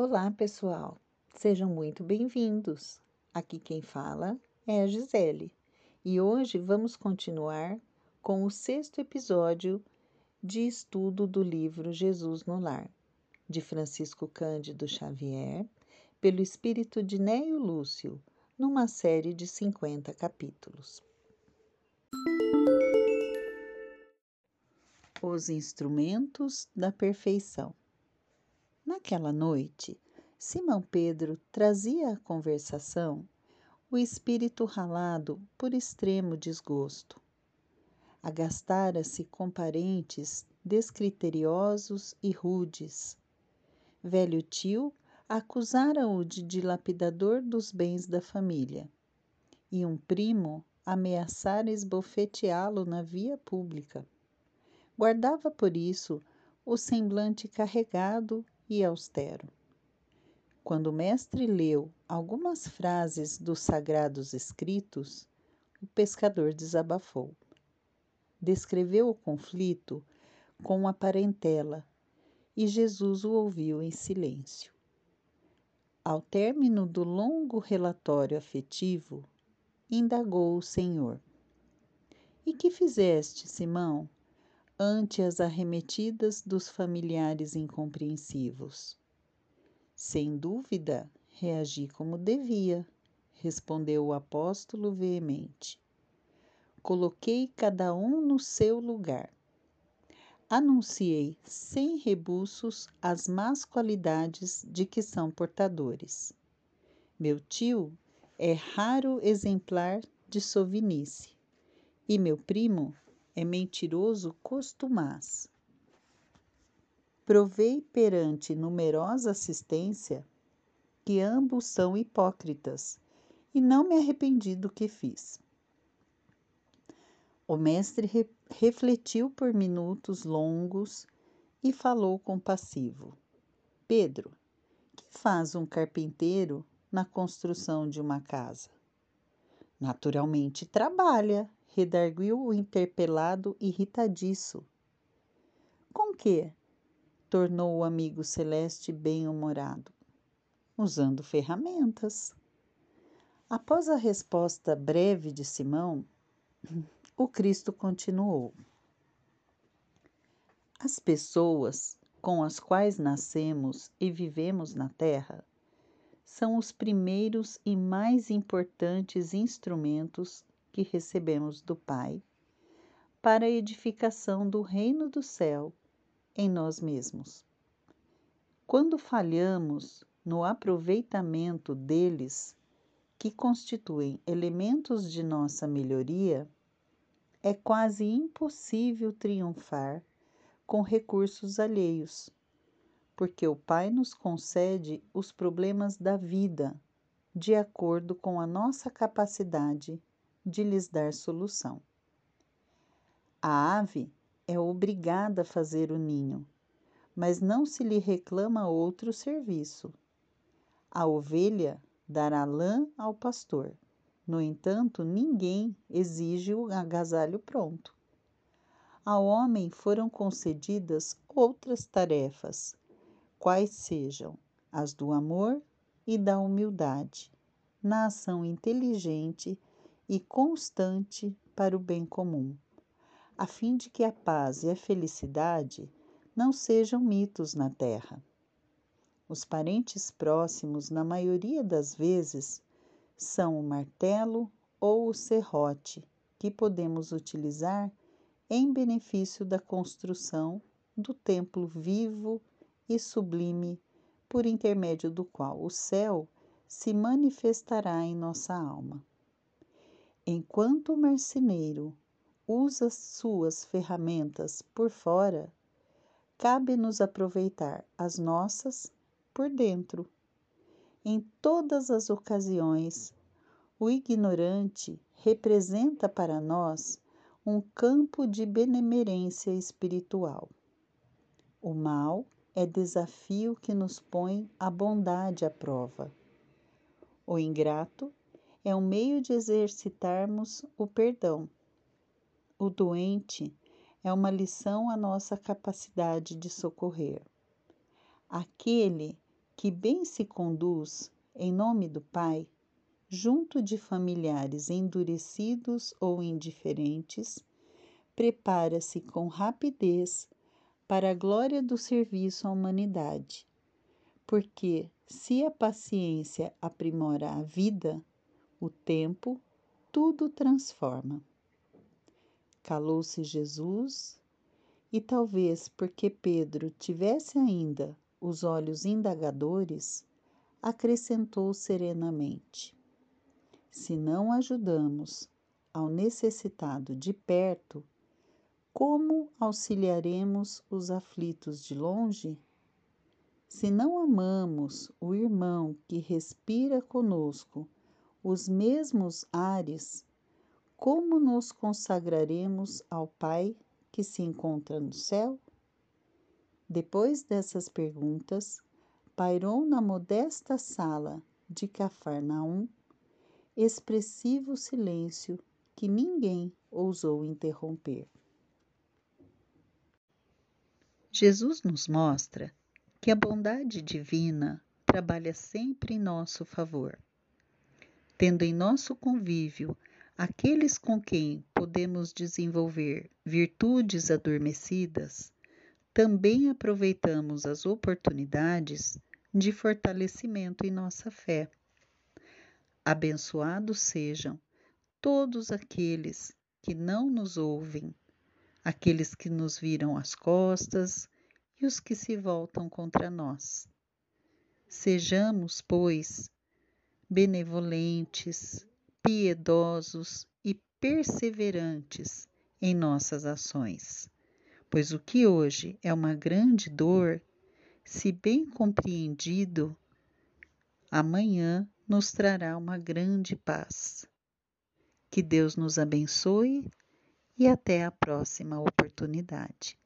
Olá, pessoal. Sejam muito bem-vindos. Aqui quem fala é a Gisele e hoje vamos continuar com o sexto episódio de estudo do livro Jesus no Lar, de Francisco Cândido Xavier, pelo espírito de Neio Lúcio, numa série de 50 capítulos. Os instrumentos da perfeição. Naquela noite, Simão Pedro trazia à conversação o espírito ralado por extremo desgosto. Agastara-se com parentes descriteriosos e rudes. Velho tio acusara-o de dilapidador dos bens da família, e um primo ameaçara esbofeteá-lo na via pública. Guardava por isso o semblante carregado e austero. Quando o mestre leu algumas frases dos sagrados escritos, o pescador desabafou. Descreveu o conflito com uma parentela e Jesus o ouviu em silêncio. Ao término do longo relatório afetivo, indagou o Senhor: E que fizeste, Simão? Ante as arremetidas dos familiares incompreensivos. Sem dúvida, reagi como devia, respondeu o apóstolo veemente. Coloquei cada um no seu lugar. Anunciei sem rebuços as más qualidades de que são portadores. Meu tio é raro exemplar de sovinice, e meu primo é mentiroso costumaz. Provei perante numerosa assistência que ambos são hipócritas e não me arrependi do que fiz. O mestre re refletiu por minutos longos e falou compassivo: Pedro, que faz um carpinteiro na construção de uma casa? Naturalmente trabalha, redarguiu o interpelado irritadiço. Com que? tornou o amigo celeste bem-humorado. Usando ferramentas. Após a resposta breve de Simão, o Cristo continuou. As pessoas com as quais nascemos e vivemos na Terra são os primeiros e mais importantes instrumentos que recebemos do Pai para a edificação do reino do céu em nós mesmos. Quando falhamos no aproveitamento deles, que constituem elementos de nossa melhoria, é quase impossível triunfar com recursos alheios, porque o Pai nos concede os problemas da vida de acordo com a nossa capacidade de lhes dar solução. A ave é obrigada a fazer o ninho, mas não se lhe reclama outro serviço. A ovelha dará lã ao pastor. No entanto, ninguém exige o agasalho pronto. Ao homem foram concedidas outras tarefas, quais sejam as do amor e da humildade, na ação inteligente e constante para o bem comum, a fim de que a paz e a felicidade não sejam mitos na terra. Os parentes próximos, na maioria das vezes, são o martelo ou o serrote que podemos utilizar em benefício da construção do templo vivo e sublime por intermédio do qual o céu se manifestará em nossa alma. Enquanto o marceneiro usa suas ferramentas por fora, cabe-nos aproveitar as nossas por dentro. Em todas as ocasiões, o ignorante representa para nós um campo de benemerência espiritual. O mal é desafio que nos põe a bondade à prova. O ingrato é um meio de exercitarmos o perdão. O doente é uma lição à nossa capacidade de socorrer. Aquele que bem se conduz em nome do Pai, junto de familiares endurecidos ou indiferentes, prepara-se com rapidez para a glória do serviço à humanidade. Porque se a paciência aprimora a vida, o tempo tudo transforma. Calou-se Jesus, e talvez porque Pedro tivesse ainda os olhos indagadores, acrescentou serenamente: Se não ajudamos ao necessitado de perto, como auxiliaremos os aflitos de longe? Se não amamos o irmão que respira conosco os mesmos ares, como nos consagraremos ao Pai que se encontra no céu? Depois dessas perguntas, pairou na modesta sala de Cafarnaum expressivo silêncio que ninguém ousou interromper. Jesus nos mostra que a bondade divina trabalha sempre em nosso favor. Tendo em nosso convívio aqueles com quem podemos desenvolver virtudes adormecidas, também aproveitamos as oportunidades de fortalecimento em nossa fé. Abençoados sejam todos aqueles que não nos ouvem, aqueles que nos viram as costas e os que se voltam contra nós. Sejamos, pois, benevolentes, piedosos e perseverantes em nossas ações pois o que hoje é uma grande dor, se bem compreendido, amanhã nos trará uma grande paz. Que Deus nos abençoe e até a próxima oportunidade.